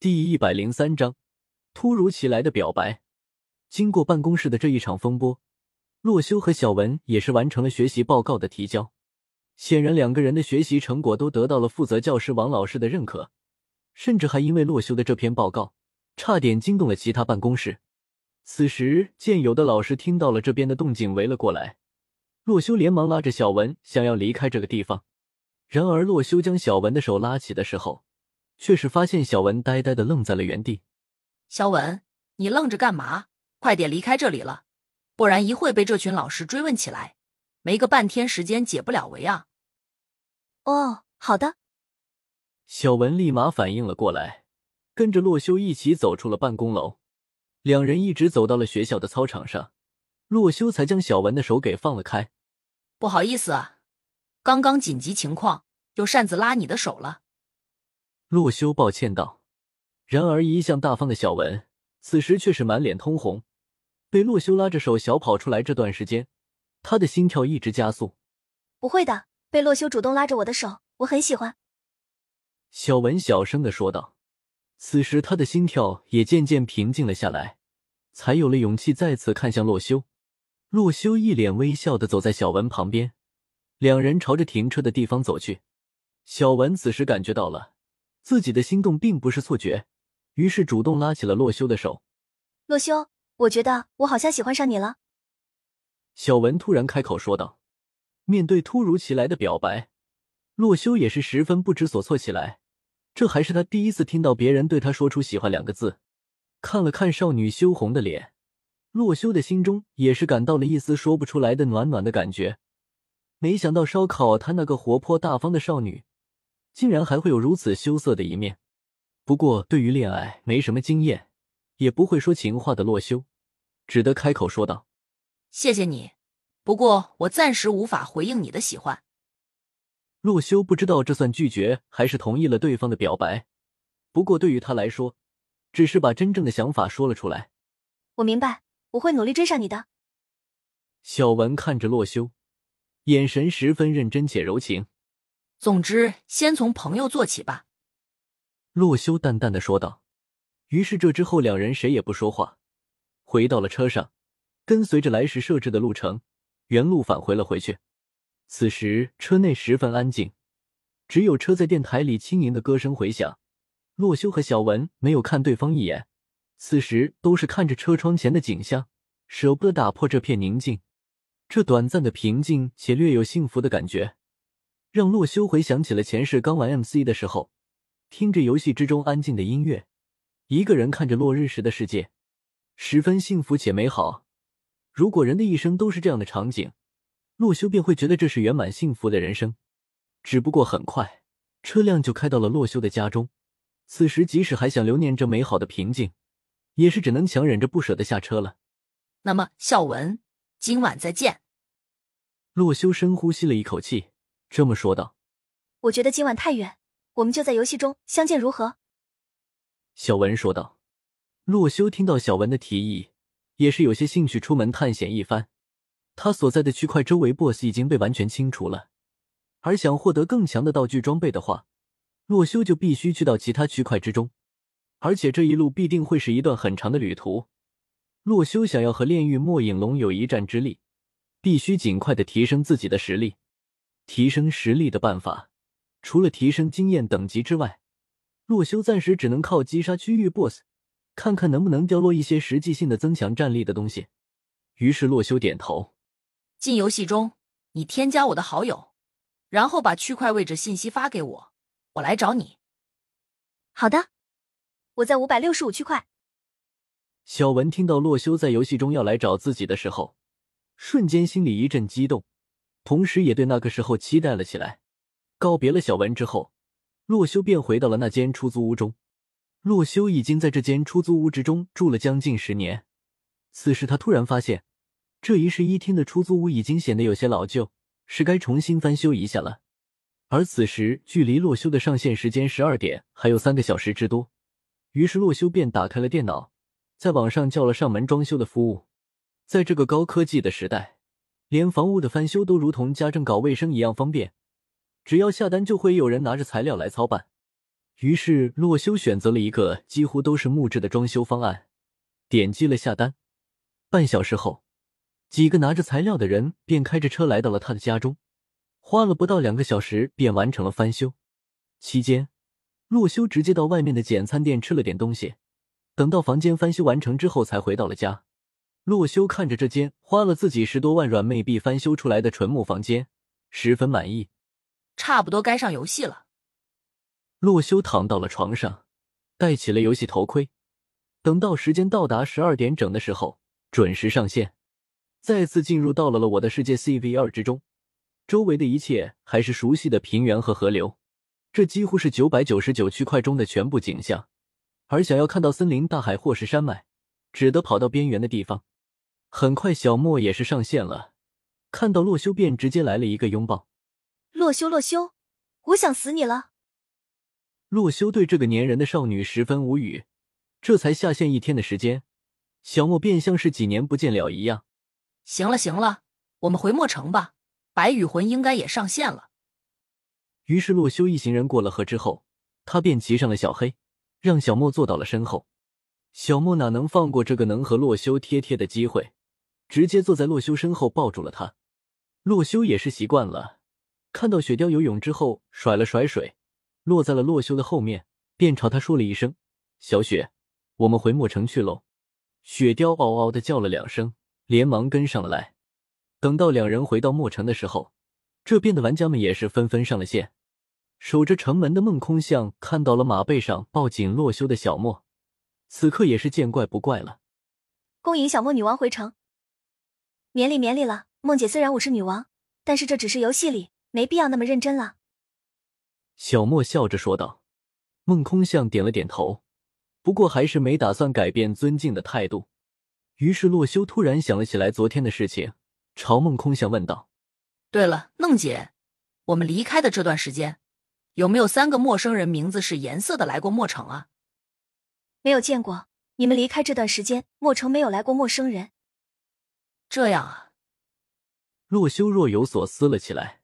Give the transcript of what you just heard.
第一百零三章，突如其来的表白。经过办公室的这一场风波，洛修和小文也是完成了学习报告的提交。显然，两个人的学习成果都得到了负责教师王老师的认可，甚至还因为洛修的这篇报告，差点惊动了其他办公室。此时，见有的老师听到了这边的动静，围了过来。洛修连忙拉着小文，想要离开这个地方。然而，洛修将小文的手拉起的时候，却是发现小文呆呆的愣在了原地。小文，你愣着干嘛？快点离开这里了，不然一会被这群老师追问起来，没个半天时间解不了围啊！哦，好的。小文立马反应了过来，跟着洛修一起走出了办公楼。两人一直走到了学校的操场上，洛修才将小文的手给放了开。不好意思啊，刚刚紧急情况，又擅自拉你的手了。洛修抱歉道，然而一向大方的小文此时却是满脸通红。被洛修拉着手小跑出来这段时间，他的心跳一直加速。不会的，被洛修主动拉着我的手，我很喜欢。小文小声的说道。此时他的心跳也渐渐平静了下来，才有了勇气再次看向洛修。洛修一脸微笑的走在小文旁边，两人朝着停车的地方走去。小文此时感觉到了。自己的心动并不是错觉，于是主动拉起了洛修的手。洛修，我觉得我好像喜欢上你了。小文突然开口说道。面对突如其来的表白，洛修也是十分不知所措起来。这还是他第一次听到别人对他说出喜欢两个字。看了看少女羞红的脸，洛修的心中也是感到了一丝说不出来的暖暖的感觉。没想到烧烤摊那个活泼大方的少女。竟然还会有如此羞涩的一面。不过，对于恋爱没什么经验，也不会说情话的洛修，只得开口说道：“谢谢你，不过我暂时无法回应你的喜欢。”洛修不知道这算拒绝还是同意了对方的表白。不过对于他来说，只是把真正的想法说了出来。我明白，我会努力追上你的。小文看着洛修，眼神十分认真且柔情。总之，先从朋友做起吧。”洛修淡淡的说道。于是这之后，两人谁也不说话，回到了车上，跟随着来时设置的路程，原路返回了回去。此时车内十分安静，只有车在电台里轻盈的歌声回响。洛修和小文没有看对方一眼，此时都是看着车窗前的景象，舍不得打破这片宁静。这短暂的平静且略有幸福的感觉。让洛修回想起了前世刚玩 MC 的时候，听着游戏之中安静的音乐，一个人看着落日时的世界，十分幸福且美好。如果人的一生都是这样的场景，洛修便会觉得这是圆满幸福的人生。只不过很快，车辆就开到了洛修的家中。此时，即使还想留念这美好的平静，也是只能强忍着不舍得下车了。那么，孝文，今晚再见。洛修深呼吸了一口气。这么说道：“我觉得今晚太远，我们就在游戏中相见，如何？”小文说道。洛修听到小文的提议，也是有些兴趣，出门探险一番。他所在的区块周围 BOSS 已经被完全清除了，而想获得更强的道具装备的话，洛修就必须去到其他区块之中。而且这一路必定会是一段很长的旅途。洛修想要和炼狱末影龙有一战之力，必须尽快的提升自己的实力。提升实力的办法，除了提升经验等级之外，洛修暂时只能靠击杀区域 BOSS，看看能不能掉落一些实际性的增强战力的东西。于是洛修点头，进游戏中，你添加我的好友，然后把区块位置信息发给我，我来找你。好的，我在五百六十五区块。小文听到洛修在游戏中要来找自己的时候，瞬间心里一阵激动。同时，也对那个时候期待了起来。告别了小文之后，洛修便回到了那间出租屋中。洛修已经在这间出租屋之中住了将近十年。此时，他突然发现，这一室一厅的出租屋已经显得有些老旧，是该重新翻修一下了。而此时，距离洛修的上线时间十二点还有三个小时之多。于是，洛修便打开了电脑，在网上叫了上门装修的服务。在这个高科技的时代。连房屋的翻修都如同家政搞卫生一样方便，只要下单就会有人拿着材料来操办。于是洛修选择了一个几乎都是木质的装修方案，点击了下单。半小时后，几个拿着材料的人便开着车来到了他的家中，花了不到两个小时便完成了翻修。期间，洛修直接到外面的简餐店吃了点东西，等到房间翻修完成之后，才回到了家。洛修看着这间花了自己十多万软妹币翻修出来的纯木房间，十分满意。差不多该上游戏了。洛修躺到了床上，戴起了游戏头盔。等到时间到达十二点整的时候，准时上线。再次进入到了了我的世界 CV 二之中，周围的一切还是熟悉的平原和河流，这几乎是九百九十九区块中的全部景象。而想要看到森林、大海或是山脉，只得跑到边缘的地方。很快，小莫也是上线了，看到洛修便直接来了一个拥抱。洛修，洛修，我想死你了。洛修对这个粘人的少女十分无语，这才下线一天的时间，小莫便像是几年不见了一样。行了行了，我们回墨城吧，白羽魂应该也上线了。于是洛修一行人过了河之后，他便骑上了小黑，让小莫坐到了身后。小莫哪能放过这个能和洛修贴贴的机会？直接坐在洛修身后，抱住了他。洛修也是习惯了，看到雪貂游泳之后，甩了甩水，落在了洛修的后面，便朝他说了一声：“小雪，我们回墨城去喽。”雪貂嗷嗷的叫了两声，连忙跟上了来。等到两人回到墨城的时候，这边的玩家们也是纷纷上了线。守着城门的梦空巷看到了马背上抱紧洛修的小莫，此刻也是见怪不怪了。恭迎小莫女王回城。免礼免礼了，梦姐虽然我是女王，但是这只是游戏里，没必要那么认真了。小莫笑着说道。梦空相点了点头，不过还是没打算改变尊敬的态度。于是洛修突然想了起来昨天的事情，朝梦空相问道：“对了，梦姐，我们离开的这段时间，有没有三个陌生人名字是颜色的来过墨城啊？”“没有见过，你们离开这段时间，墨城没有来过陌生人。”这样啊，洛修若有所思了起来。